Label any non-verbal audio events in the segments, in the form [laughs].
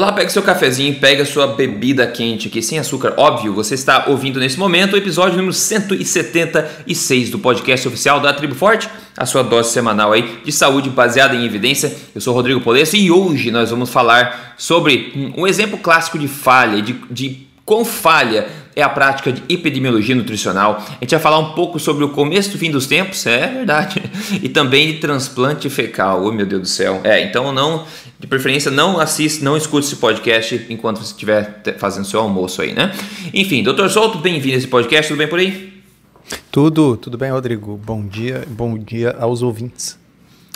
Olá, pega seu cafezinho, pega sua bebida quente aqui, sem açúcar, óbvio. Você está ouvindo nesse momento o episódio número 176 do podcast oficial da Tribo Forte, a sua dose semanal aí de saúde baseada em evidência. Eu sou Rodrigo Polesso e hoje nós vamos falar sobre um exemplo clássico de falha, de, de quão falha é a prática de epidemiologia nutricional. A gente vai falar um pouco sobre o começo do fim dos tempos, é verdade, [laughs] e também de transplante fecal. Oh, meu Deus do céu. É, então não, de preferência não assista, não escute esse podcast enquanto você estiver fazendo seu almoço aí, né? Enfim, doutor Souto, bem-vindo a esse podcast, tudo bem por aí? Tudo, tudo bem, Rodrigo. Bom dia, bom dia aos ouvintes.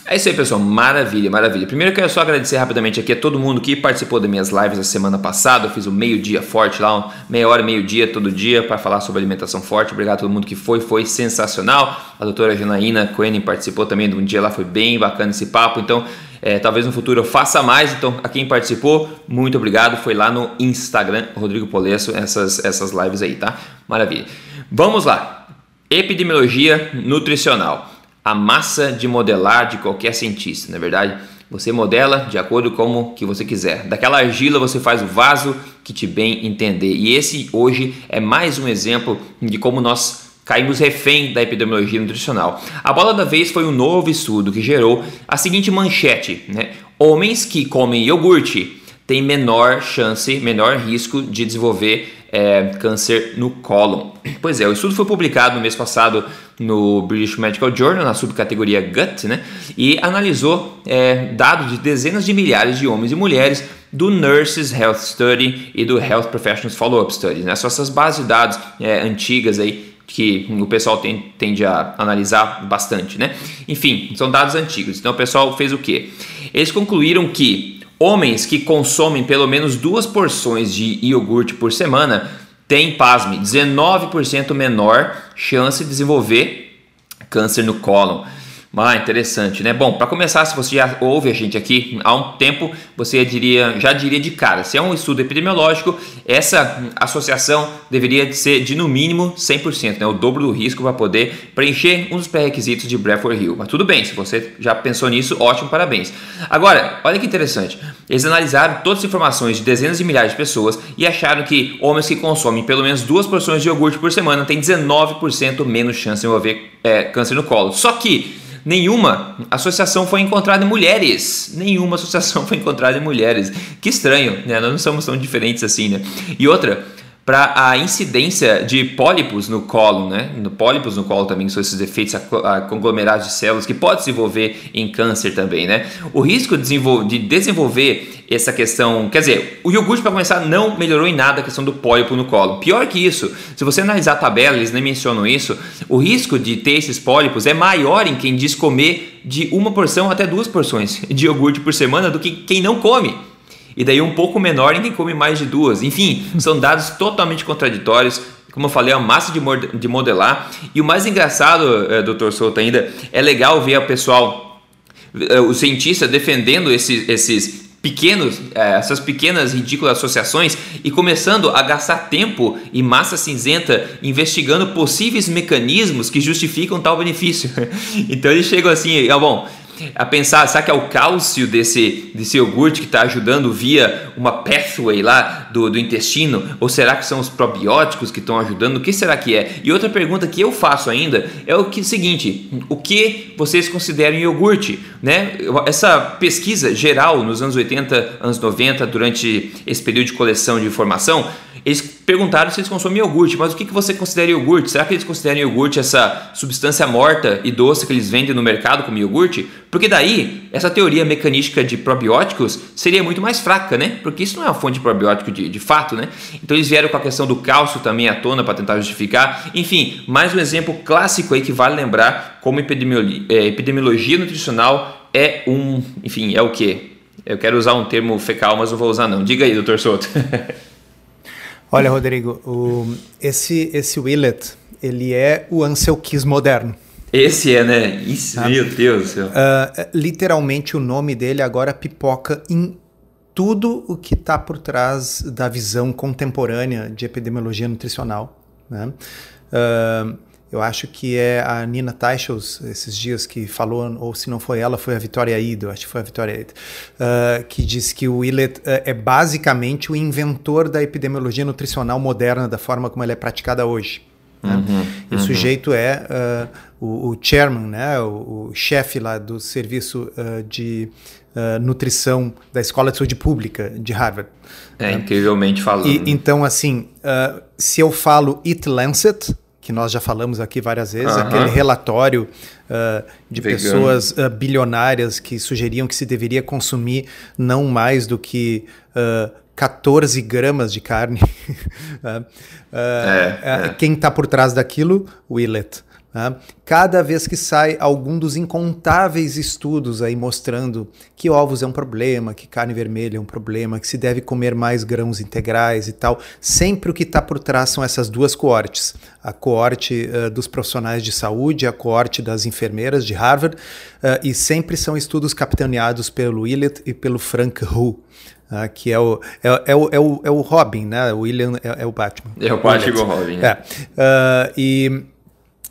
É isso aí, pessoal. Maravilha, maravilha. Primeiro eu quero só agradecer rapidamente aqui a todo mundo que participou das minhas lives a semana passada. Eu fiz o meio-dia forte lá, meia hora, meio-dia, todo dia, para falar sobre alimentação forte. Obrigado a todo mundo que foi, foi sensacional. A doutora Janaína Cohen participou também de um dia lá, foi bem bacana esse papo. Então, é, talvez no futuro eu faça mais. Então, a quem participou, muito obrigado. Foi lá no Instagram, Rodrigo Polesso, essas, essas lives aí, tá? Maravilha. Vamos lá. Epidemiologia nutricional a massa de modelar de qualquer cientista, na é verdade. Você modela de acordo com o que você quiser. Daquela argila você faz o vaso que te bem entender. E esse hoje é mais um exemplo de como nós caímos refém da epidemiologia nutricional. A bola da vez foi um novo estudo que gerou a seguinte manchete: né? homens que comem iogurte têm menor chance, menor risco de desenvolver é, câncer no cólon. Pois é, o estudo foi publicado no mês passado no British Medical Journal, na subcategoria Gut, né? E analisou é, dados de dezenas de milhares de homens e mulheres do Nurses Health Study e do Health Professionals Follow-up Study, né? São essas bases de dados é, antigas aí que o pessoal tem, tende a analisar bastante, né? Enfim, são dados antigos. Então o pessoal fez o quê? Eles concluíram que Homens que consomem pelo menos duas porções de iogurte por semana têm, pasme, 19% menor chance de desenvolver câncer no cólon. Ah, interessante, né? Bom, para começar, se você já ouve a gente aqui há um tempo, você diria, já diria de cara, se é um estudo epidemiológico, essa associação deveria ser de no mínimo 100%, né? O dobro do risco para poder preencher um dos pré-requisitos de Bradford Hill. Mas tudo bem, se você já pensou nisso, ótimo, parabéns. Agora, olha que interessante. Eles analisaram todas as informações de dezenas de milhares de pessoas e acharam que homens que consomem pelo menos duas porções de iogurte por semana têm 19% menos chance de desenvolver é, câncer no colo. Só que Nenhuma associação foi encontrada em mulheres. Nenhuma associação [laughs] foi encontrada em mulheres. Que estranho, né? Nós não somos tão diferentes assim, né? E outra, para a incidência de pólipos no colo, né? No pólipos no colo também são esses efeitos a, conglomerados de células que pode se envolver em câncer também, né? O risco de desenvolver essa questão, quer dizer, o iogurte para começar não melhorou em nada a questão do pólipo no colo. Pior que isso, se você analisar a tabela, eles nem mencionam isso, o risco de ter esses pólipos é maior em quem diz comer de uma porção até duas porções de iogurte por semana do que quem não come e daí um pouco menor quem come mais de duas. Enfim, são dados totalmente contraditórios. Como eu falei, é uma massa de modelar. E o mais engraçado, é, doutor Souto, ainda, é legal ver o pessoal, é, o cientista defendendo esses, esses pequenos, é, essas pequenas ridículas associações e começando a gastar tempo e massa cinzenta investigando possíveis mecanismos que justificam tal benefício. [laughs] então eles chegam assim, ah, bom, a pensar, será que é o cálcio desse, desse iogurte que está ajudando via uma pathway lá do, do intestino? Ou será que são os probióticos que estão ajudando? O que será que é? E outra pergunta que eu faço ainda é o que seguinte: o que vocês consideram iogurte? Né? Essa pesquisa geral nos anos 80, anos 90, durante esse período de coleção de informação, eles perguntaram se eles consomem iogurte, mas o que, que você considera iogurte? Será que eles consideram iogurte essa substância morta e doce que eles vendem no mercado como iogurte? Porque daí, essa teoria mecanística de probióticos seria muito mais fraca, né? Porque isso não é uma fonte de probiótico de, de fato, né? Então eles vieram com a questão do cálcio também à tona para tentar justificar. Enfim, mais um exemplo clássico aí que vale lembrar como epidemiologia, é, epidemiologia nutricional é um, enfim, é o que? Eu quero usar um termo fecal, mas não vou usar não. Diga aí, doutor Souto. [laughs] Olha, Rodrigo, o, esse, esse Willett, ele é o Ansel Keys moderno. Esse é, né? Isso, ah. meu Deus do céu. Uh, literalmente, o nome dele agora pipoca em tudo o que está por trás da visão contemporânea de epidemiologia nutricional. Né? Uh, eu acho que é a Nina Teichels, esses dias, que falou, ou se não foi ela, foi a Vitória Ido, acho que foi a Vitória Ido, uh, que diz que o Willett uh, é basicamente o inventor da epidemiologia nutricional moderna, da forma como ela é praticada hoje. Né? Uhum, e o uhum. sujeito é uh, o, o, chairman, né? o, o chefe lá do serviço de uh, nutrição da Escola de Saúde Pública de Harvard. É, né? incrivelmente falando. E, então, assim, uh, se eu falo It Lancet, que nós já falamos aqui várias vezes, aquele relatório uh, de Vegano. pessoas uh, bilionárias que sugeriam que se deveria consumir não mais do que uh, 14 gramas de carne. [laughs] é, é. Quem está por trás daquilo? Willett. Né? Cada vez que sai algum dos incontáveis estudos aí mostrando que ovos é um problema, que carne vermelha é um problema, que se deve comer mais grãos integrais e tal, sempre o que está por trás são essas duas coortes: a coorte uh, dos profissionais de saúde, a coorte das enfermeiras de Harvard, uh, e sempre são estudos capitaneados pelo Willett e pelo Frank Hu. Uh, que é o, é, é, o, é, o, é o Robin, né? O William é, é o Batman. É o Batman Robin. É. Uh, e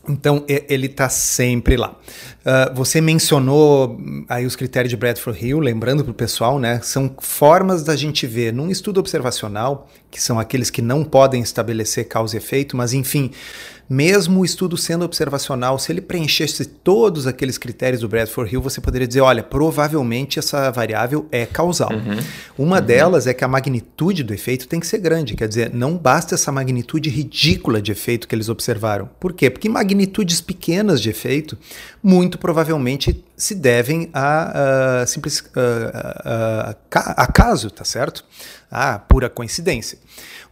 então ele está sempre lá. Uh, você mencionou hum, aí os critérios de Bradford Hill, lembrando para o pessoal, né? São formas da gente ver num estudo observacional, que são aqueles que não podem estabelecer causa e efeito, mas enfim, mesmo o estudo sendo observacional, se ele preenchesse todos aqueles critérios do Bradford Hill, você poderia dizer, olha, provavelmente essa variável é causal. Uhum. Uma uhum. delas é que a magnitude do efeito tem que ser grande, quer dizer, não basta essa magnitude ridícula de efeito que eles observaram. Por quê? Porque magnitudes pequenas de efeito, muito provavelmente se devem a, a simples a, a, a caso, tá certo? A pura coincidência.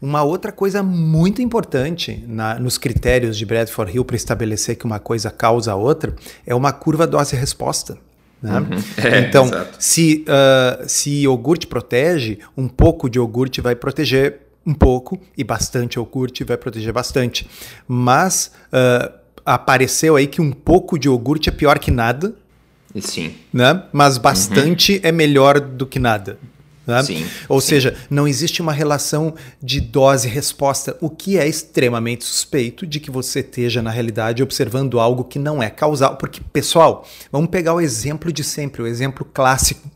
Uma outra coisa muito importante na, nos critérios de Bradford Hill para estabelecer que uma coisa causa a outra é uma curva dose-resposta. Né? Uhum. [laughs] É, então, se, uh, se iogurte protege, um pouco de iogurte vai proteger um pouco e bastante iogurte vai proteger bastante. Mas uh, apareceu aí que um pouco de iogurte é pior que nada. Sim. Né? Mas bastante uhum. é melhor do que nada. Né? Sim, Ou sim. seja, não existe uma relação de dose-resposta, o que é extremamente suspeito de que você esteja, na realidade, observando algo que não é causal. Porque, pessoal, vamos pegar o exemplo de sempre, o exemplo clássico.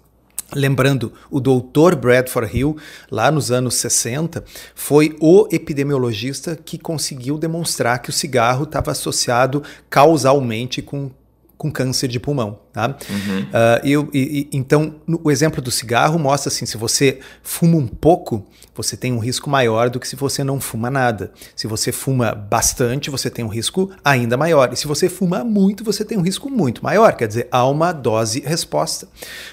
Lembrando, o doutor Bradford Hill, lá nos anos 60, foi o epidemiologista que conseguiu demonstrar que o cigarro estava associado causalmente com com câncer de pulmão. Tá? Uhum. Uh, eu, e, então, no, o exemplo do cigarro mostra assim: se você fuma um pouco, você tem um risco maior do que se você não fuma nada. Se você fuma bastante, você tem um risco ainda maior. E se você fuma muito, você tem um risco muito maior. Quer dizer, há uma dose-resposta.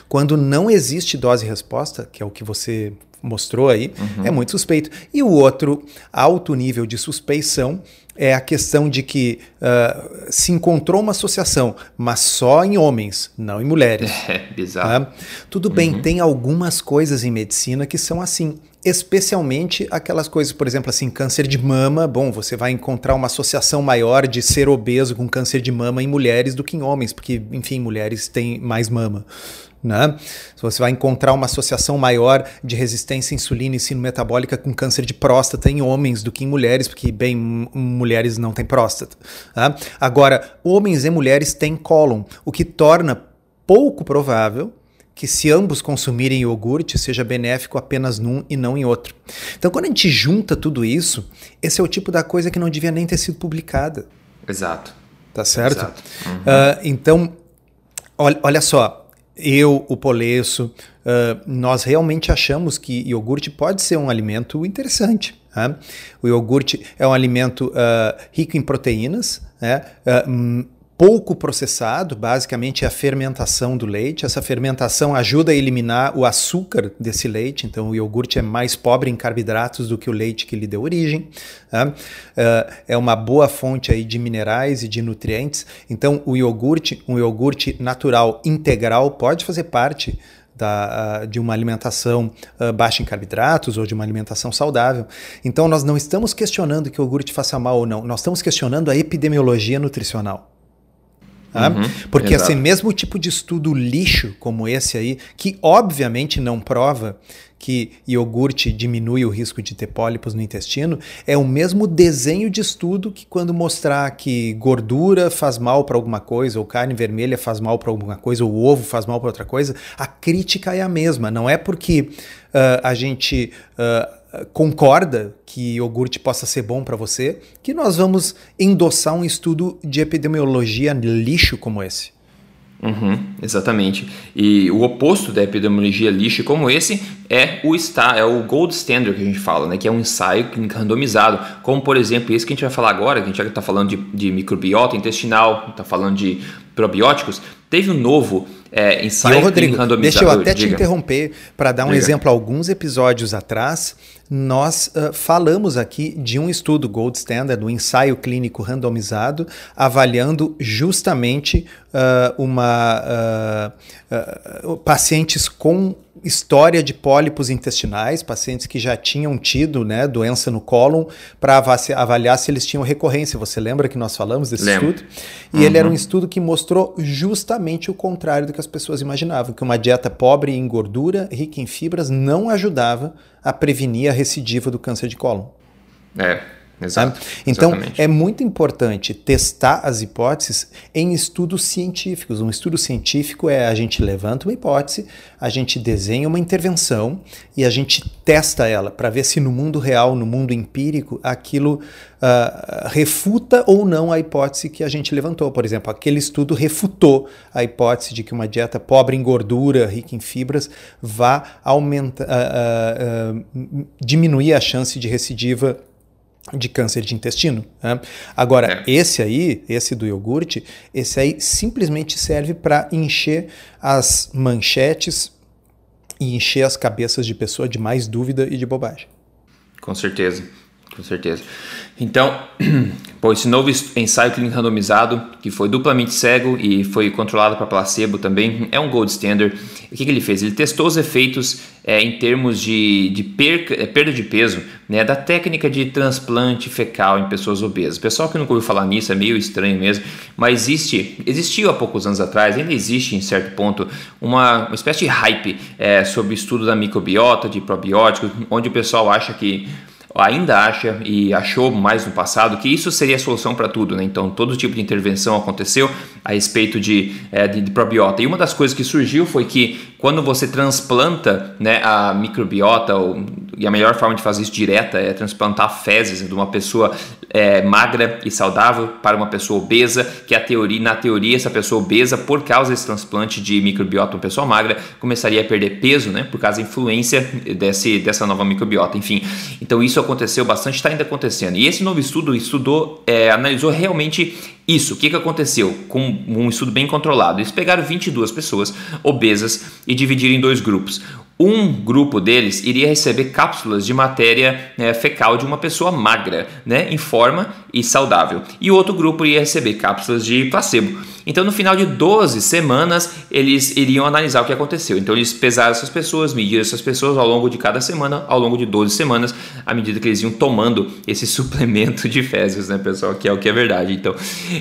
Quando não existe dose-resposta, que é o que você mostrou aí, uhum. é muito suspeito. E o outro alto nível de suspeição é a questão de que uh, se encontrou uma associação, mas só em homens, não em mulheres. [laughs] É, bizarro. Tá? Tudo uhum. bem, tem algumas coisas em medicina que são assim. Especialmente aquelas coisas, por exemplo, assim, câncer de mama. Bom, você vai encontrar uma associação maior de ser obeso com câncer de mama em mulheres do que em homens, porque, enfim, mulheres têm mais mama. Né? Você vai encontrar uma associação maior de resistência à insulina e sino metabólica com câncer de próstata em homens do que em mulheres, porque, bem, mulheres não têm próstata. Tá? Agora, homens e mulheres têm cólon, o que torna pouco provável que se ambos consumirem iogurte seja benéfico apenas num e não em outro. Então, quando a gente junta tudo isso, esse é o tipo da coisa que não devia nem ter sido publicada. Exato. Tá certo? Exato. Uhum. Uh, então, olha, olha só, eu, o Polesso, uh, nós realmente achamos que iogurte pode ser um alimento interessante. Né? O iogurte é um alimento uh, rico em proteínas, né? Uh, pouco processado, basicamente é a fermentação do leite. Essa fermentação ajuda a eliminar o açúcar desse leite, então o iogurte é mais pobre em carboidratos do que o leite que lhe deu origem. Né? É uma boa fonte aí de minerais e de nutrientes. Então o iogurte, um iogurte natural integral, pode fazer parte da, de uma alimentação uh, baixa em carboidratos ou de uma alimentação saudável. Então, nós não estamos questionando que o iogurte faça mal ou não, nós estamos questionando a epidemiologia nutricional. Tá? Uhum, Porque exato. esse mesmo tipo de estudo lixo como esse aí, que obviamente não prova que iogurte diminui o risco de ter pólipos no intestino, é o mesmo desenho de estudo que quando mostrar que gordura faz mal para alguma coisa, ou carne vermelha faz mal para alguma coisa, ou ovo faz mal para outra coisa, a crítica é a mesma. Não é porque uh, a gente. Uh, concorda que iogurte possa ser bom para você, que nós vamos endossar um estudo de epidemiologia lixo como esse. Uhum, exatamente. E o oposto da epidemiologia lixo como esse é o está, é o gold standard que a gente fala, né? Que é um ensaio clínico randomizado, como por exemplo esse que a gente vai falar agora, que a gente já está falando de, de microbiota intestinal, está falando de probióticos. Teve um novo é, ensaio Rodrigo, randomizado. Deixa eu até Diga. te interromper para dar um Diga. exemplo. Alguns episódios atrás, nós uh, falamos aqui de um estudo Gold Standard, um ensaio clínico randomizado, avaliando justamente uh, uma, uh, pacientes com história de pólipos intestinais, pacientes que já tinham tido né, doença no cólon, para avaliar se eles tinham recorrência. Você lembra que nós falamos desse Lembro. estudo? E uhum. ele era um estudo que mostrou justamente o contrário do que as pessoas imaginavam, que uma dieta pobre em gordura, rica em fibras, não ajudava a prevenir a recidiva do câncer de cólon. É, Exato, então, exatamente. é muito importante testar as hipóteses em estudos científicos. Um estudo científico é a gente levanta uma hipótese, a gente desenha uma intervenção e a gente testa ela para ver se no mundo real, no mundo empírico, aquilo uh, refuta ou não a hipótese que a gente levantou. Por exemplo, aquele estudo refutou a hipótese de que uma dieta pobre em gordura, rica em fibras, vá aumentar, uh, uh, diminuir a chance de recidiva de câncer de intestino. Né? Agora, é. esse aí, esse do iogurte, esse aí simplesmente serve para encher as manchetes e encher as cabeças de pessoa de mais dúvida e de bobagem. Com certeza, com certeza. Então, [clears throat] pô, esse novo ensaio clínico randomizado, que foi duplamente cego e foi controlado para placebo também, é um gold standard. O que, que ele fez? Ele testou os efeitos é, em termos de, de perca, é, perda de peso né, da técnica de transplante fecal em pessoas obesas. Pessoal que nunca ouviu falar nisso é meio estranho mesmo, mas existe, existiu há poucos anos atrás, ainda existe em certo ponto, uma, uma espécie de hype é, sobre estudo da microbiota, de probióticos, onde o pessoal acha que ainda acha e achou mais no passado que isso seria a solução para tudo, né? Então todo tipo de intervenção aconteceu a respeito de, é, de, de, probiota. E uma das coisas que surgiu foi que quando você transplanta né, a microbiota, ou, e a melhor forma de fazer isso direta é transplantar fezes de uma pessoa é, magra e saudável para uma pessoa obesa, que a teoria, na teoria essa pessoa obesa, por causa desse transplante de microbiota uma pessoa magra, começaria a perder peso, né? Por causa da influência desse, dessa nova microbiota. Enfim, então isso aconteceu bastante, está ainda acontecendo. E esse novo estudo estudou, é, analisou realmente isso. O que, que aconteceu com um estudo bem controlado? Eles pegaram 22 pessoas obesas e dividiram em dois grupos. Um grupo deles iria receber cápsulas de matéria né, fecal de uma pessoa magra, né, em forma e saudável. E outro grupo iria receber cápsulas de placebo. Então, no final de 12 semanas, eles iriam analisar o que aconteceu. Então, eles pesaram essas pessoas, mediram essas pessoas ao longo de cada semana, ao longo de 12 semanas, à medida que eles iam tomando esse [laughs] suplemento de fezes, né, pessoal? Que é o que é verdade. Então,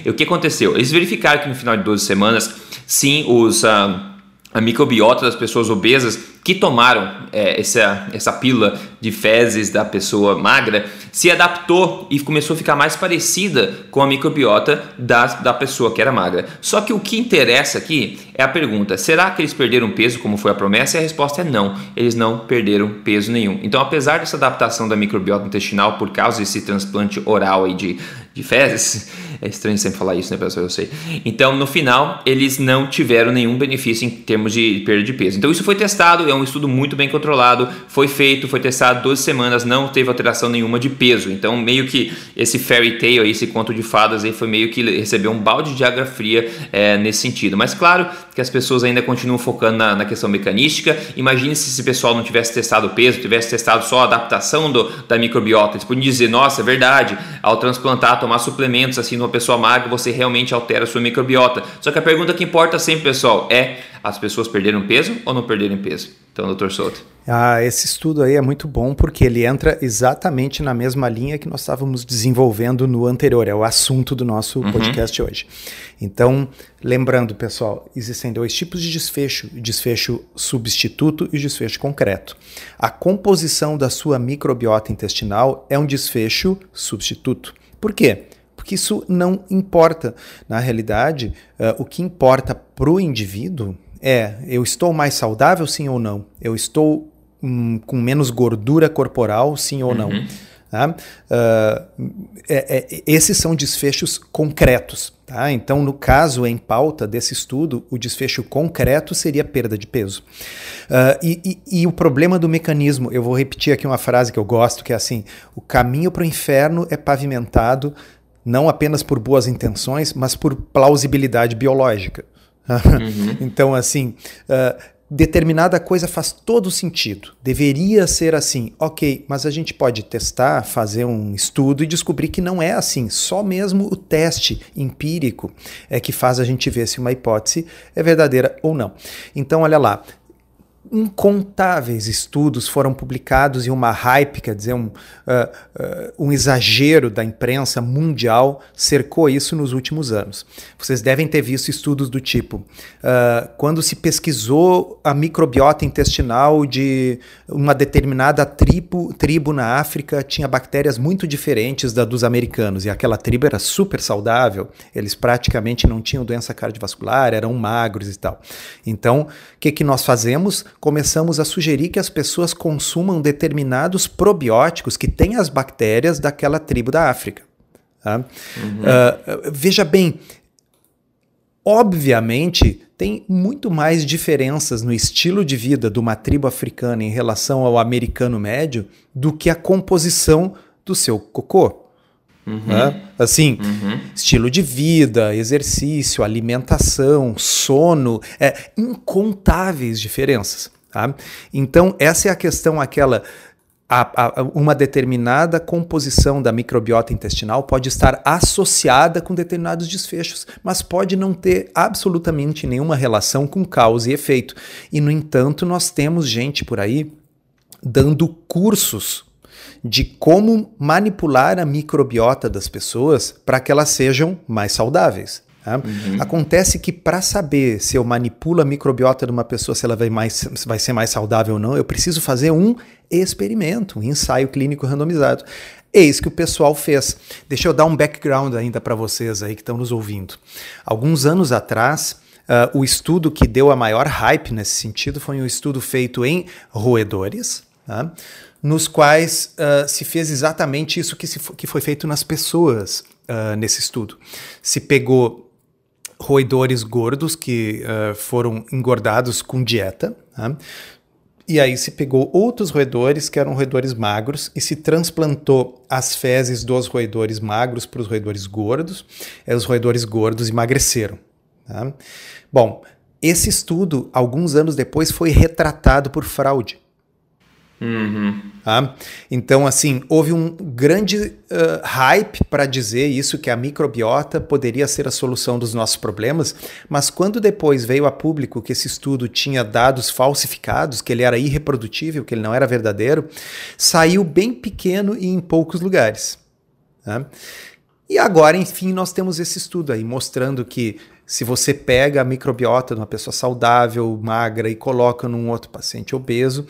o que aconteceu? Eles verificaram que no final de 12 semanas, sim, os. Uh, a microbiota das pessoas obesas que tomaram é, essa, essa pílula de fezes da pessoa magra se adaptou e começou a ficar mais parecida com a microbiota da, da pessoa que era magra. Só que o que interessa aqui é a pergunta: será que eles perderam peso como foi a promessa? E a resposta é não, eles não perderam peso nenhum. Então, apesar dessa adaptação da microbiota intestinal por causa desse transplante oral aí de, de fezes, é estranho sempre falar isso, né, pessoal? Eu sei. Então, no final, eles não tiveram nenhum benefício em termos de perda de peso. Então, isso foi testado é um estudo muito bem controlado, foi feito, foi testado 12 semanas, não teve alteração nenhuma de peso. Então, meio que esse fairy tale, esse conto de fadas aí foi meio que recebeu um balde de água fria é, nesse sentido. Mas claro que as pessoas ainda continuam focando na, na, questão mecanística. Imagine se esse pessoal não tivesse testado peso, tivesse testado só a adaptação do, da microbiota. Eles podiam dizer, nossa, é verdade, ao transplantar, tomar suplementos assim numa pessoa magra, você realmente altera a sua microbiota. Só que a pergunta que importa sempre, pessoal, é as pessoas perderam peso ou não perderam peso? Então, doutor Souto. Ah, esse estudo aí é muito bom porque ele entra exatamente na mesma linha que nós estávamos desenvolvendo no anterior, é o assunto do nosso uhum. podcast hoje. Então, lembrando, pessoal, existem dois tipos de desfecho: desfecho substituto e desfecho concreto. A composição da sua microbiota intestinal é um desfecho substituto. Por quê? Porque isso não importa. Na realidade, uh, o que importa para o indivíduo é: eu estou mais saudável, sim ou não? Eu estou hum, com menos gordura corporal, sim ou não? Uhum. Tá? Uh, é, é, esses são desfechos concretos. Tá? Então, no caso em pauta desse estudo, o desfecho concreto seria perda de peso. Uh, e, e, e, o problema do mecanismo, eu vou repetir aqui uma frase que eu gosto, que é assim: o caminho para o inferno é pavimentado não apenas por boas intenções, mas por plausibilidade biológica. Uhum. [laughs] então, assim, uh, determinada coisa faz todo sentido. Deveria ser assim, ok, mas a gente pode testar, fazer um estudo e descobrir que não é assim. Só mesmo o teste empírico é que faz a gente ver se uma hipótese é verdadeira ou não. Então, olha lá, incontáveis estudos foram publicados e uma hype, quer dizer, um, uh, uh, um exagero da imprensa mundial cercou isso nos últimos anos. Vocês devem ter visto estudos do tipo: uh, quando se pesquisou a microbiota intestinal de uma determinada tribo, tribo na África, tinha bactérias muito diferentes da dos americanos, e aquela tribo era super saudável, eles praticamente não tinham doença cardiovascular, eram magros e tal. Então, o que, que nós fazemos? Começamos a sugerir que as pessoas consumam determinados probióticos que têm as bactérias daquela tribo da África. Tá? Uhum. Uh, veja bem, obviamente tem muito mais diferenças no estilo de vida de uma tribo africana em relação ao americano médio do que a composição do seu cocô. Uhum. Né? Assim, uhum. estilo de vida, exercício, alimentação, sono, é, incontáveis diferenças. Tá? Então, essa é a questão, aquela. A, a, uma determinada composição da microbiota intestinal pode estar associada com determinados desfechos, mas pode não ter absolutamente nenhuma relação com causa e efeito. E, no entanto, nós temos gente por aí dando cursos de como manipular a microbiota das pessoas para que elas sejam mais saudáveis. Tá? Uhum. Acontece que para saber se eu manipulo a microbiota de uma pessoa, se ela vai, mais, vai ser mais saudável ou não, eu preciso fazer um experimento, um ensaio clínico randomizado. Eis que o pessoal fez. Deixa eu dar um background ainda para vocês aí que estão nos ouvindo. Alguns anos atrás, uh, o estudo que deu a maior hype nesse sentido foi um estudo feito em roedores. Tá? Nos quais uh, se fez exatamente isso que, se, que foi feito nas pessoas uh, nesse estudo. Se pegou roedores gordos que uh, foram engordados com dieta, tá? e aí se pegou outros roedores que eram roedores magros e se transplantou as fezes dos roedores magros para os roedores gordos, e os roedores gordos emagreceram. Tá? Bom, esse estudo, alguns anos depois, foi retratado por fraude. Uhum. Então, assim, houve um grande uh, hype para dizer isso, que a microbiota poderia ser a solução dos nossos problemas, mas quando depois veio a público que esse estudo tinha dados falsificados, que ele era irreprodutível, que ele não era verdadeiro, saiu bem pequeno e em poucos lugares. Tá? E agora, enfim, nós temos esse estudo aí mostrando que se você pega a microbiota de uma pessoa saudável, magra e coloca num outro paciente obeso,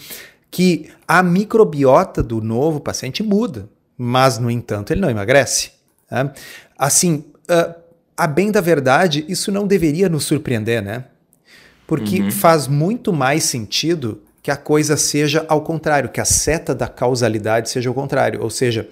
que a microbiota do novo paciente muda, mas, no entanto, ele não emagrece. Né? Assim, uh, a bem da verdade, isso não deveria nos surpreender, né? Porque uhum. faz muito mais sentido que a coisa seja ao contrário, que a seta da causalidade seja o contrário. Ou seja,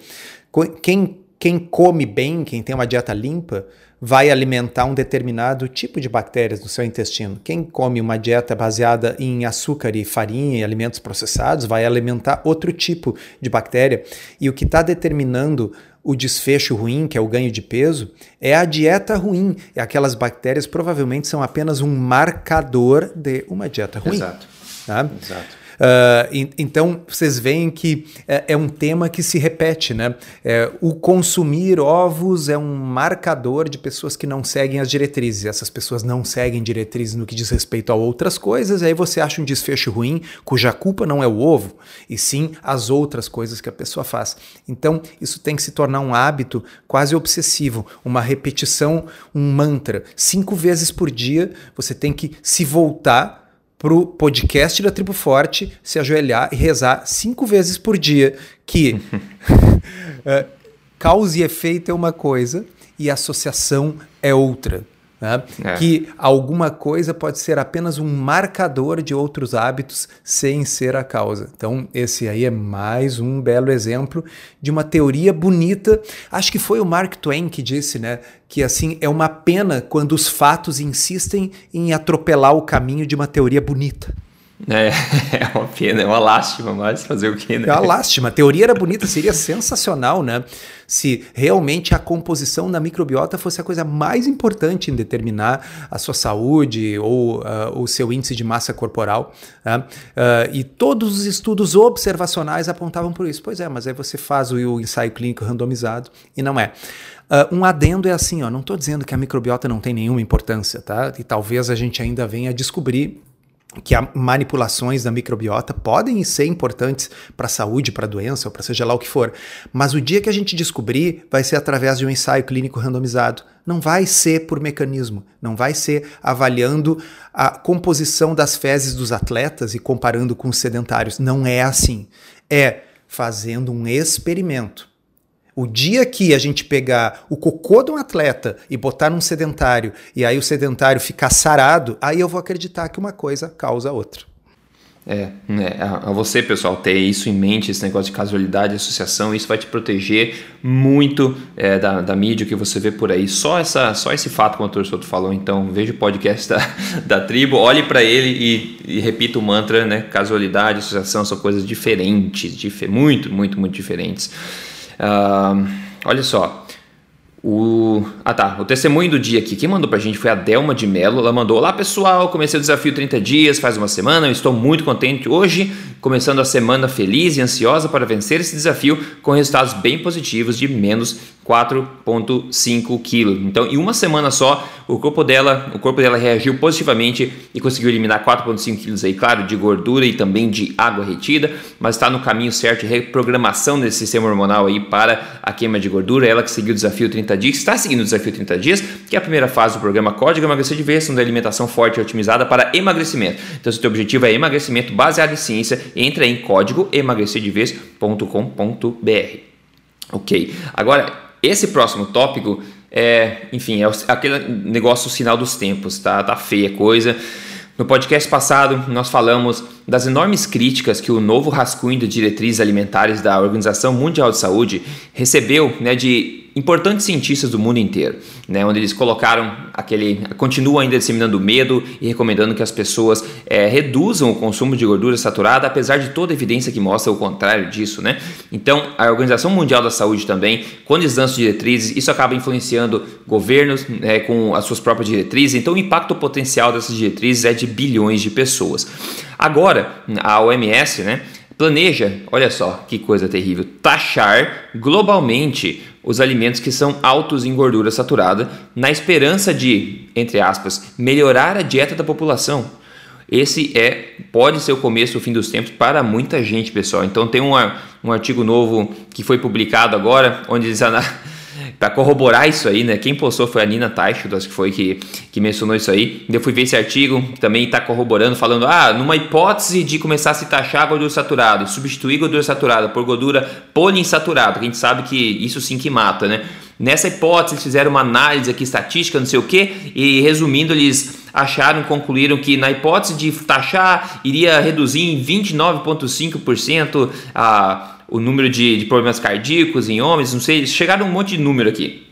quem, quem come bem, quem tem uma dieta limpa, vai alimentar um determinado tipo de bactérias no seu intestino. Quem come uma dieta baseada em açúcar e farinha e alimentos processados vai alimentar outro tipo de bactéria. E o que está determinando o desfecho ruim, que é o ganho de peso, é a dieta ruim. E aquelas bactérias provavelmente são apenas um marcador de uma dieta ruim. Exato. Tá? Exato. Uh, então, vocês veem que é, é, um tema que se repete, né? É, o consumir ovos é um marcador de pessoas que não seguem as diretrizes. Essas pessoas não seguem diretrizes no que diz respeito a outras coisas, e aí você acha um desfecho ruim, cuja culpa não é o ovo, e sim as outras coisas que a pessoa faz. Então, isso tem que se tornar um hábito quase obsessivo, uma repetição, um mantra. Cinco vezes por dia você tem que se voltar para o podcast da Tribo Forte, se ajoelhar e rezar cinco vezes por dia, que uh, [laughs] causa e efeito é uma coisa e associação é outra. Né? É. Que alguma coisa pode ser apenas um marcador de outros hábitos sem ser a causa. Então, esse aí é mais um belo exemplo de uma teoria bonita. Acho que foi o Mark Twain que disse, né? Que assim é uma pena quando os fatos insistem em atropelar o caminho de uma teoria bonita. É, [laughs] é uma pena, é uma lástima, mas fazer o quê, né? É uma lástima. A teoria era bonita, seria sensacional, né? Se realmente a composição da microbiota fosse a coisa mais importante em determinar a sua saúde ou uh, o seu índice de massa corporal. Né? Uh, e todos os estudos observacionais apontavam por isso. Pois é, mas aí você faz o, o ensaio clínico randomizado e não é. Uh, um adendo é assim, ó, não estou dizendo que a microbiota não tem nenhuma importância, tá? E talvez a gente ainda venha a descobrir que as manipulações da microbiota podem ser importantes para a saúde, para a doença, ou para seja lá o que for. Mas o dia que a gente descobrir, vai ser através de um ensaio clínico randomizado. Não vai ser por mecanismo, não vai ser avaliando a composição das fezes dos atletas e comparando com os sedentários. Não é assim. É fazendo um experimento o dia que a gente pegar o cocô de um atleta e botar num sedentário e aí o sedentário ficar sarado, aí eu vou acreditar que uma coisa causa outra. É, né, a você, pessoal, ter isso em mente, esse negócio de casualidade, associação, isso vai te proteger muito é, da, da mídia que você vê por aí. Só, essa, só esse fato, como o Torçoto falou, então veja o podcast [laughs] da, da tribo, olhe para ele e, e, repita o mantra, né? Casualidade, associação são coisas diferentes, dif muito, muito, muito diferentes. Uh, olha só. O... Ah tá, o testemunho do dia aqui, quem mandou pra gente foi a Delma de Mello. Ela mandou: Olá pessoal, comecei o desafio 30 dias, faz uma semana, eu estou muito contente hoje, começando a semana feliz e ansiosa para vencer esse desafio com resultados bem positivos de menos 4,5 quilos. Então, em uma semana só, o corpo dela, o corpo dela reagiu positivamente e conseguiu eliminar 4,5 quilos aí, claro, de gordura e também de água retida, mas está no caminho certo de reprogramação desse sistema hormonal aí para a queima de gordura. Ela que seguiu o desafio 30 dias, está seguindo o desafio 30 dias, que é a primeira fase do programa Código Emagrecer de Vez, onde a alimentação forte e otimizada para emagrecimento. Então, se o teu objetivo é emagrecimento baseado em ciência, entra em código emagrecerdevez.com.br. Ok, agora esse próximo tópico é, enfim, é aquele negócio sinal dos tempos, tá? Tá feia coisa. No podcast passado, nós falamos das enormes críticas que o novo rascunho de diretrizes alimentares da Organização Mundial de Saúde recebeu né, de importantes cientistas do mundo inteiro, né, onde eles colocaram aquele, continuam ainda disseminando medo e recomendando que as pessoas é, reduzam o consumo de gordura saturada, apesar de toda a evidência que mostra o contrário disso, né? Então, a Organização Mundial da Saúde também, quando eles lançam diretrizes, isso acaba influenciando governos né, com as suas próprias diretrizes. Então, o impacto potencial dessas diretrizes é de bilhões de pessoas. Agora, a OMS, né? Planeja, olha só que coisa terrível, taxar globalmente os alimentos que são altos em gordura saturada, na esperança de, entre aspas, melhorar a dieta da população. Esse é pode ser o começo do fim dos tempos para muita gente, pessoal. Então tem um, um artigo novo que foi publicado agora, onde eles para corroborar isso aí, né? Quem postou foi a Nina Teichel, acho que foi que, que mencionou isso aí. Eu fui ver esse artigo, também está corroborando, falando: ah, numa hipótese de começar a se taxar gordura saturada substituir gordura saturada por gordura poliinsaturada, que a gente sabe que isso sim que mata, né? Nessa hipótese, eles fizeram uma análise aqui estatística, não sei o que, e resumindo, eles acharam, concluíram que na hipótese de taxar, iria reduzir em 29,5% a o número de, de problemas cardíacos em homens, não sei, chegaram um monte de número aqui.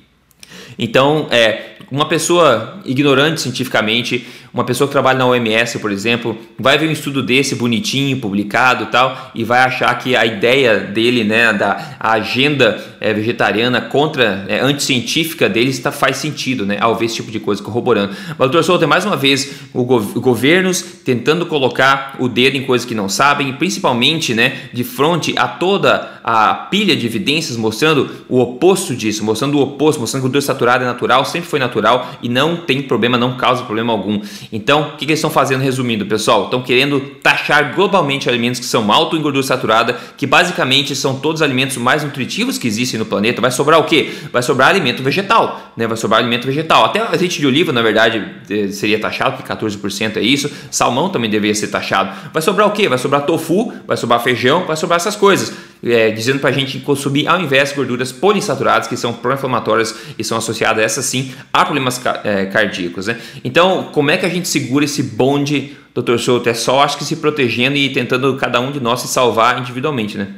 Então, é, uma pessoa ignorante cientificamente uma pessoa que trabalha na OMS, por exemplo, vai ver um estudo desse bonitinho, publicado tal, e vai achar que a ideia dele, né, da agenda é, vegetariana contra, é, anticientífica dele está, faz sentido, né, ao ver esse tipo de coisa corroborando. Mas, doutor Souto, é mais uma vez o gov governos tentando colocar o dedo em coisas que não sabem, principalmente, né, de frente a toda a pilha de evidências mostrando o oposto disso, mostrando o oposto, mostrando que gordura saturada é natural, sempre foi natural e não tem problema, não causa problema algum. Então, o que, que eles estão fazendo resumindo, pessoal? Estão querendo taxar globalmente alimentos que são alto em gordura saturada, que basicamente são todos os alimentos mais nutritivos que existem no planeta. Vai sobrar o quê? Vai sobrar alimento vegetal, né? Vai sobrar alimento vegetal. Até azeite de oliva, na verdade, eh, seria taxado, porque 14% é isso. Salmão também deveria ser taxado. Vai sobrar o quê? Vai sobrar tofu, vai sobrar feijão, vai sobrar essas coisas. É, dizendo para a gente consumir ao invés gorduras poliinsaturadas, que são pró-inflamatórias e são associadas, essas sim, a problemas é, cardíacos. Né? Então, como é que a gente segura esse bonde, doutor Souto? É só, acho que se protegendo e tentando cada um de nós se salvar individualmente, né?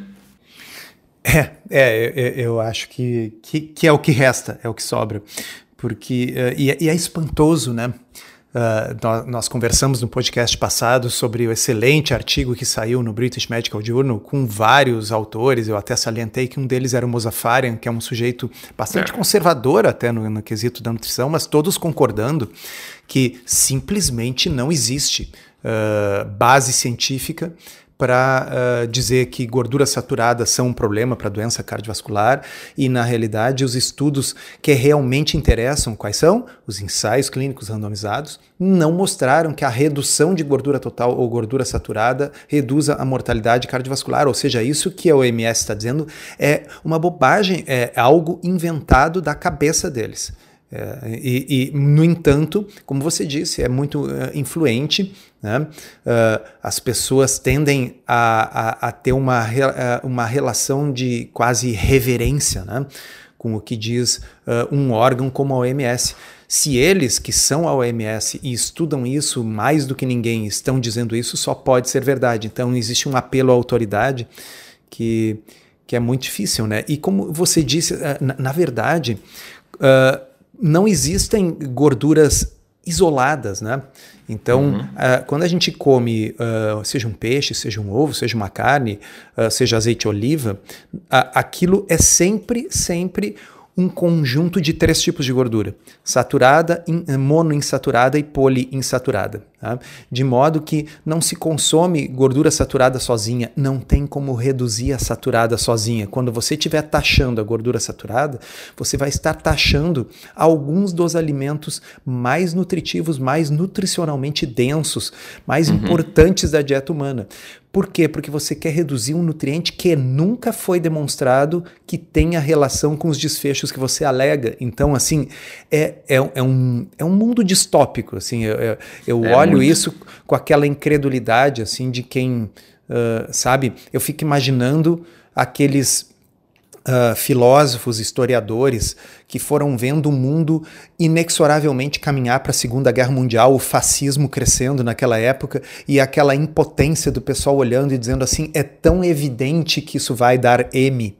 É, é eu acho que, que, que, é o que resta, é o que sobra. Porque, uh, e, e, é espantoso, né? Uh, nós, nós, conversamos no podcast passado sobre o excelente artigo que saiu no British Medical Journal com vários autores. Eu até salientei que um deles era o Mozafarian, que é um sujeito bastante é. conservador até no, no quesito da nutrição, mas todos concordando que simplesmente não existe uh, base científica para uh, dizer que gorduras saturadas são um problema para doença cardiovascular e, na realidade, os estudos que realmente interessam, quais são? Os ensaios clínicos randomizados, não mostraram que a redução de gordura total ou gordura saturada reduza a mortalidade cardiovascular. Ou seja, isso que a OMS está dizendo é uma bobagem, é algo inventado da cabeça deles. É, e, e, no entanto, como você disse, é muito uh, influente. Né? Uh, as pessoas tendem a, a, a ter uma, uh, uma relação de quase reverência né? com o que diz um órgão como a OMS. Se eles, que são a OMS e estudam isso mais do que ninguém, estão dizendo isso, só pode ser verdade. Então, existe um apelo à autoridade que, que é muito difícil. Né? E como você disse, na, na verdade. Uh, não existem gorduras isoladas, né? Então, uhum. uh, quando a gente come, uh, seja um peixe, seja um ovo, seja uma carne, uh, seja azeite de oliva, aquilo é sempre, sempre um conjunto de três tipos de gordura: saturada, in, monoinsaturada e poliinsaturada. Tá? De modo que não se consome gordura saturada sozinha, não tem como reduzir a saturada sozinha. Quando você estiver taxando a gordura saturada, você vai estar taxando alguns dos alimentos mais nutritivos, mais nutricionalmente densos, mais uhum. importantes da dieta humana. Por quê? Porque você quer reduzir um nutriente que nunca foi demonstrado que tenha relação com os desfechos que você alega. Então, assim, é, é, é um, é um mundo distópico. Assim, eu, eu é olho muito. isso com aquela incredulidade assim de quem, uh, sabe? Eu fico imaginando aqueles uh, filósofos, historiadores que foram vendo o mundo inexoravelmente caminhar para a Segunda Guerra Mundial, o fascismo crescendo naquela época e aquela impotência do pessoal olhando e dizendo assim: é tão evidente que isso vai dar M.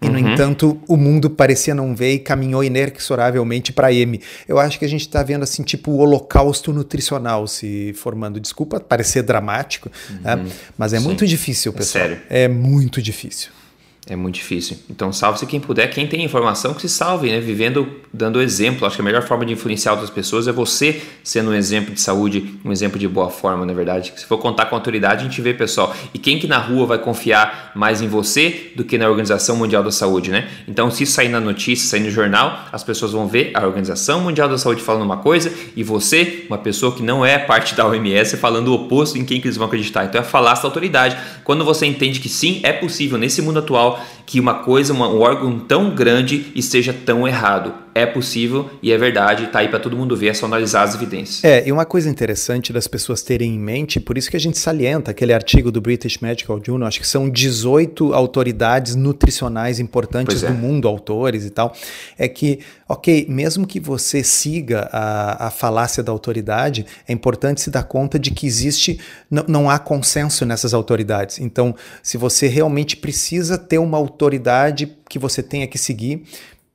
E, uhum. no entanto, o mundo parecia não ver e caminhou inexoravelmente para M. Eu acho que a gente está vendo, assim, tipo o holocausto nutricional se formando. Desculpa parecer dramático, né? uhum. né? mas é Sim. muito difícil, pessoal. É, sério. é muito difícil. É muito difícil. Então, salve-se quem puder. Quem tem informação, que se salve, né? Vivendo, dando exemplo. Acho que a melhor forma de influenciar outras pessoas é você sendo um exemplo de saúde, um exemplo de boa forma, na verdade. Se for contar com a autoridade, a gente vê, pessoal. E quem que na rua vai confiar mais em você do que na Organização Mundial da Saúde, né? Então, se sair na notícia, sair no jornal, as pessoas vão ver a Organização Mundial da Saúde falando uma coisa e você, uma pessoa que não é parte da OMS, falando o oposto em quem que eles vão acreditar. Então, é falar da autoridade. Quando você entende que sim, é possível nesse mundo atual que uma coisa, uma, um órgão tão grande esteja tão errado é possível e é verdade, está aí para todo mundo ver, é só analisar as evidências. É, e uma coisa interessante das pessoas terem em mente, por isso que a gente salienta aquele artigo do British Medical Journal, acho que são 18 autoridades nutricionais importantes é. do mundo, autores e tal, é que, ok, mesmo que você siga a, a falácia da autoridade, é importante se dar conta de que existe, não, não há consenso nessas autoridades. Então, se você realmente precisa ter uma autoridade que você tenha que seguir,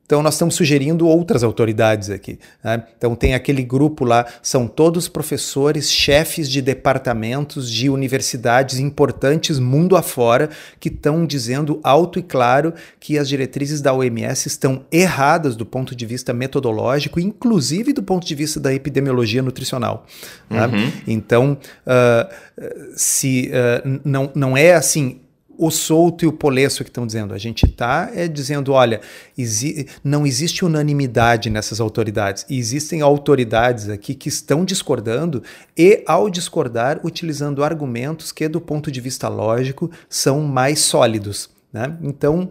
Então, nós estamos sugerindo outras autoridades aqui. Né? Então, tem aquele grupo lá, são todos professores, chefes de departamentos de universidades importantes mundo afora, que estão dizendo alto e claro que as diretrizes da OMS estão erradas do ponto de vista metodológico, inclusive do ponto de vista da epidemiologia nutricional. Né? Uhum. Então, uh, se uh, não, não é assim o solto e o polesso que estão dizendo. A gente está é, dizendo, olha, exi não existe unanimidade nessas autoridades. E existem autoridades aqui que estão discordando e, ao discordar, utilizando argumentos que, do ponto de vista lógico, são mais sólidos. Né? Então,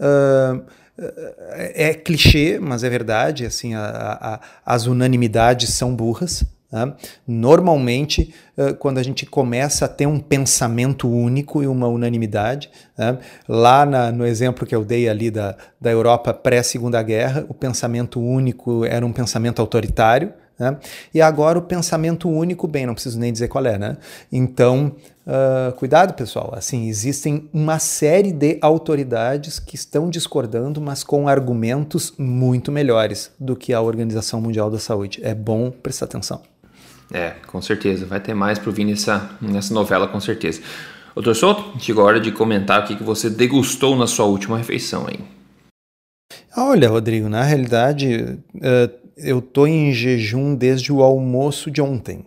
uh, é clichê, mas é verdade. Assim, a, a, as unanimidades são burras. Né? Normalmente, uh, quando a gente começa a ter um pensamento único e uma unanimidade, né? lá na, no exemplo que eu dei ali da, da Europa pré-Segunda Guerra, o pensamento único era um pensamento autoritário, né? E agora o pensamento único, bem, não preciso nem dizer qual é, né? Então, uh, cuidado, pessoal. Assim, existem uma série de autoridades que estão discordando, mas com argumentos muito melhores do que a Organização Mundial da Saúde. É bom prestar atenção. É, com certeza. Vai ter mais pro vir nessa, nessa novela, com certeza. Doutor Souto, chegou a hora de comentar o que, que você degustou na sua última refeição aí. Olha, Rodrigo, na realidade, uh, eu tô em jejum desde o almoço de ontem.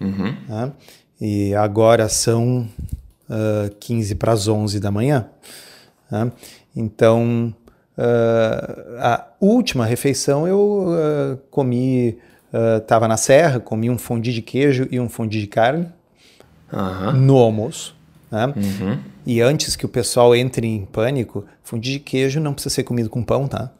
Uhum. Tá? E agora são uh, 15 para as 11 da manhã. Tá? Então, uh, a última refeição eu uh, comi estava uh, na serra, comi um fondue de queijo e um fondue de carne uhum. no almoço. Né? Uhum. E antes que o pessoal entre em pânico, fondue de queijo não precisa ser comido com pão, tá?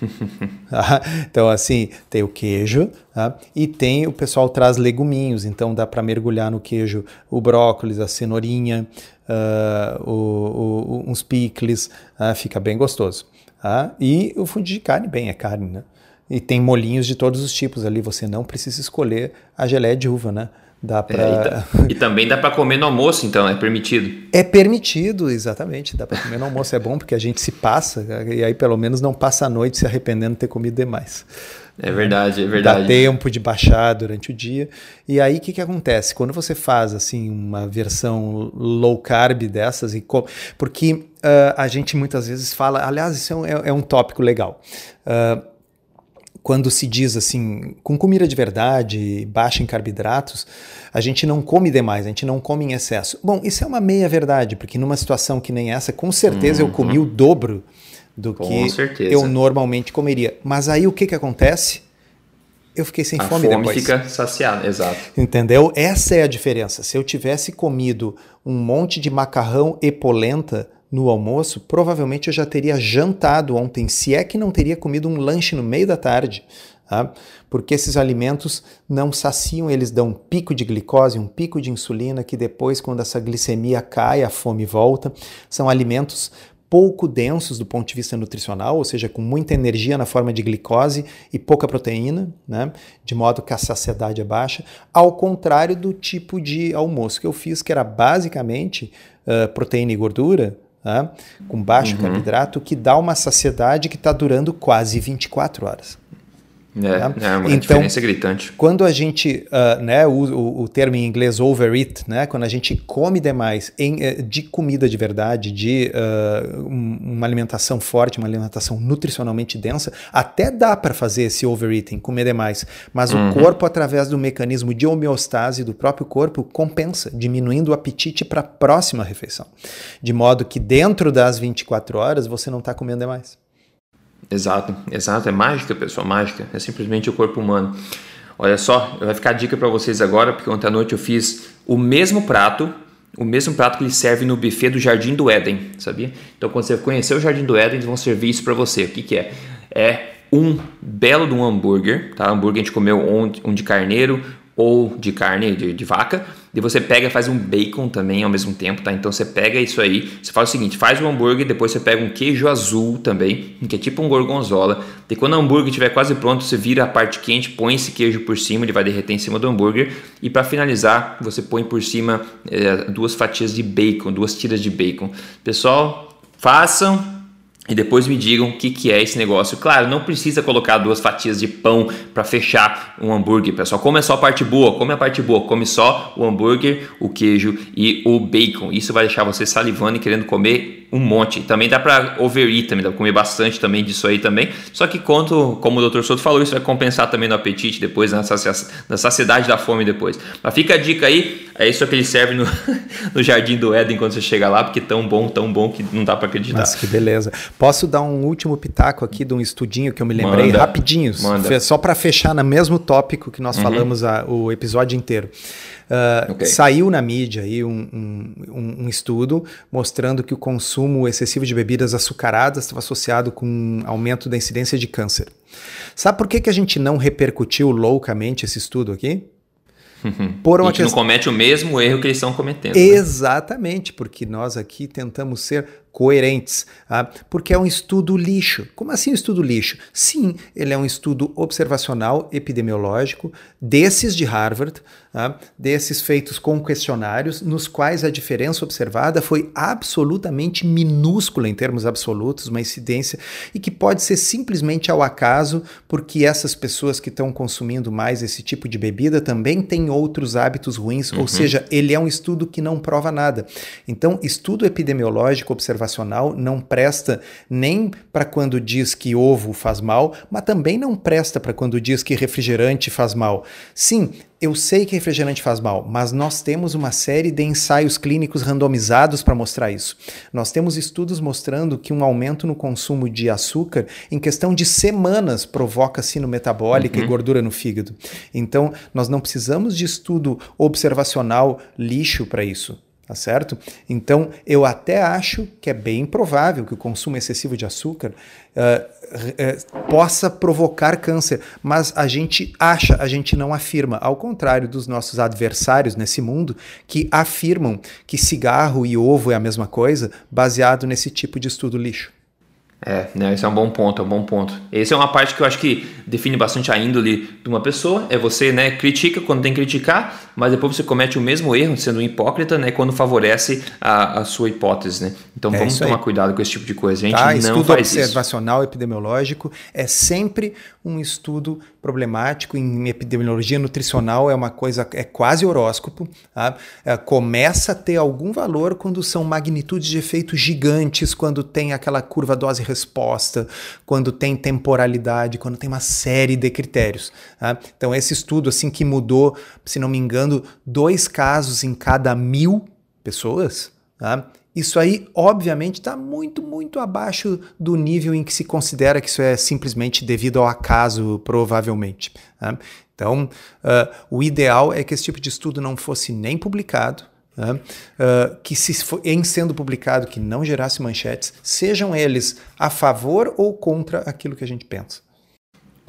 [laughs] então, assim, tem o queijo tá? e tem o pessoal traz leguminhos, então dá para mergulhar no queijo o brócolis, a cenourinha, uh, o, o, uns picles, uh, fica bem gostoso. Tá? E o fundo de carne, bem, é carne, né? E tem molinhos de todos os tipos ali, você não precisa escolher a geleia de uva, né? Dá pra... É, e, e, também dá para comer no almoço, então, é permitido? É permitido, exatamente. Dá para comer no almoço. É bom porque a gente se passa, e aí pelo menos não passa a noite se arrependendo de ter comido demais. É verdade, é verdade. Dá tempo de baixar durante o dia. E aí o que, que acontece? Quando você faz assim uma versão low carb dessas, e porque uh, a gente muitas vezes fala, aliás, isso é um, é, é um tópico legal. Uh, quando se diz assim, com comida de verdade, baixa em carboidratos, a gente não come demais, a gente não come em excesso. Bom, isso é uma meia verdade, porque numa situação que nem essa, com certeza uhum. eu comi o dobro do com que certeza. eu normalmente comeria. Mas aí o que, que acontece? Eu fiquei sem a fome, fome depois. fica saciada, exato. Entendeu? Essa é a diferença. Se eu tivesse comido um monte de macarrão e polenta no almoço, provavelmente eu já teria jantado ontem, se é que não teria comido um lanche no meio da tarde. Tá? Porque esses alimentos não saciam, eles dão um pico de glicose, um pico de insulina, que depois, quando essa glicemia cai, a fome volta. São alimentos pouco densos do ponto de vista nutricional, ou seja, com muita energia na forma de glicose e pouca proteína, né? de modo que a saciedade é baixa, ao contrário do tipo de almoço que eu fiz, que era basicamente uh, proteína e gordura, Tá? com baixo uhum. carboidrato, que dá uma saciedade que está durando quase 24 horas. É, tá? é uma então, diferença gritante. Quando a gente, uh, né, o, o, termo em inglês overeat, né, quando a gente come demais em, eh, de comida de verdade, de uh, uma alimentação forte, uma alimentação nutricionalmente densa, até dá para fazer esse overeating, comer demais, mas uhum. o corpo, através do mecanismo de homeostase do próprio corpo, compensa, diminuindo o apetite para a próxima refeição. De modo que dentro das 24 horas você não está comendo demais. Exato, exato. É mágica, pessoal, mágica. É simplesmente o corpo humano. Olha só, vai ficar a dica para vocês agora, porque ontem à noite eu fiz o mesmo prato, o mesmo prato que eles servem no buffet do Jardim do Éden, sabia? Então, quando você conhecer o Jardim do Éden, eles vão servir isso para você. O que, que é? É um belo de um hambúrguer, tá? Hambúrguer a gente comeu um, um de carneiro, ou de carne de, de, vaca, e você pega e faz um bacon também ao mesmo tempo, tá? Então você pega isso aí, você faz o seguinte, faz o hambúrguer, depois você pega um queijo azul também, que é tipo um gorgonzola, e quando o hambúrguer estiver quase pronto, você vira a parte quente, põe esse queijo por cima, ele vai derreter em cima do hambúrguer, e para finalizar, você põe por cima é, duas fatias de bacon, duas tiras de bacon. Pessoal, façam, e depois me digam o que, que é esse negócio. Claro, não precisa colocar duas fatias de pão para fechar um hambúrguer, pessoal. Come só a parte boa, come a parte boa, come só o hambúrguer, o queijo e o bacon. Isso vai deixar você salivando e querendo comer um monte. Também dá para overeat, também dá para comer bastante também disso aí também. Só que quanto, como o Dr. Souto falou, isso vai compensar também no apetite depois, na, saciedade da fome depois. Mas fica a dica aí, é isso que ele serve no, [laughs] no Jardim do Éden quando você chega lá, porque tão bom, tão bom que não dá para acreditar. Mas que beleza. Posso dar um último pitaco aqui de um estudinho que eu me lembrei manda, rapidinho, manda. só para fechar no mesmo tópico que nós uhum. falamos a, o episódio inteiro. Uh, okay. Saiu na mídia aí um, um, um, estudo mostrando que o consumo excessivo de bebidas açucaradas estava associado com um aumento da incidência de câncer. Sabe por que, que a gente não repercutiu loucamente esse estudo aqui? [laughs] Por uma a gente questão... não comete o mesmo erro que eles estão cometendo. Né? Exatamente, né? porque nós aqui tentamos ser coerentes, ah, porque é um estudo lixo. Como assim um estudo lixo? Sim, ele é um estudo observacional epidemiológico desses de Harvard, ah, desses feitos com questionários, nos quais a diferença observada foi absolutamente minúscula em termos absolutos, uma incidência e que pode ser simplesmente ao acaso, porque essas pessoas que estão consumindo mais esse tipo de bebida também têm outros hábitos ruins, uhum. ou seja, ele é um estudo que não prova nada. Então, estudo epidemiológico observacional observacional não presta nem para quando diz que ovo faz mal, mas também não presta para quando diz que refrigerante faz mal. Sim, eu sei que refrigerante faz mal, mas nós temos uma série de ensaios clínicos randomizados para mostrar isso. Nós temos estudos mostrando que um aumento no consumo de açúcar em questão de semanas provoca sino metabólica uhum. e gordura no fígado. Então, nós não precisamos de estudo observacional lixo para isso tá certo? Então, eu até acho que é bem provável que o consumo excessivo de açúcar uh, uh, possa provocar câncer, mas a gente acha, a gente não afirma, ao contrário dos nossos adversários nesse mundo, que afirmam que cigarro e ovo é a mesma coisa, baseado nesse tipo de estudo lixo. É, né, esse é um bom ponto, é um bom ponto. Essa é uma parte que eu acho que define bastante a índole de uma pessoa. É você, né, critica quando tem que criticar, mas depois você comete o mesmo erro, sendo um hipócrita, né, quando favorece a, a sua hipótese, né? Então é vamos tomar cuidado com esse tipo de coisa. A gente tá, não estudo faz observacional epidemiológico é sempre um estudo problemático em epidemiologia nutricional é uma coisa é quase horóscopo, tá? é, começa a ter algum valor quando são magnitudes de efeitos gigantes, quando tem aquela curva dose-resposta, quando tem temporalidade, quando tem uma série de critérios. Tá? Então esse estudo assim que mudou, se não me engano, dois casos em cada mil pessoas. Tá? Isso aí, obviamente, está muito, muito abaixo do nível em que se considera que isso é simplesmente devido ao acaso, provavelmente. Né? Então, uh, o ideal é que esse tipo de estudo não fosse nem publicado, né? Uh, que se em sendo publicado que não gerasse manchetes, sejam eles a favor ou contra aquilo que a gente pensa.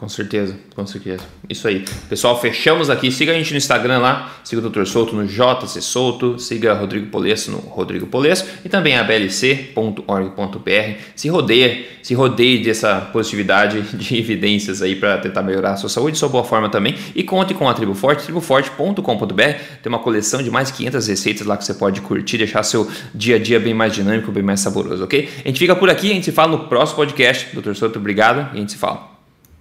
Com certeza, com certeza. Isso aí. Pessoal, fechamos aqui. Siga a gente no Instagram lá. Siga o Dr. Souto no JC Souto. Siga Rodrigo Polesso no Rodrigo Polesso. E também a blc.org.br. Se rodeia, se rodeie dessa positividade [laughs] de evidências aí para tentar melhorar a sua saúde sua boa forma também. E conte com a Tribo Forte, triboforte.com.br. Tem uma coleção de mais 500 receitas lá que você pode curtir, deixar seu dia a dia bem mais dinâmico, bem mais saboroso, ok? A gente fica por aqui, a gente se fala no próximo podcast. Dr. Souto, obrigado e a gente se fala.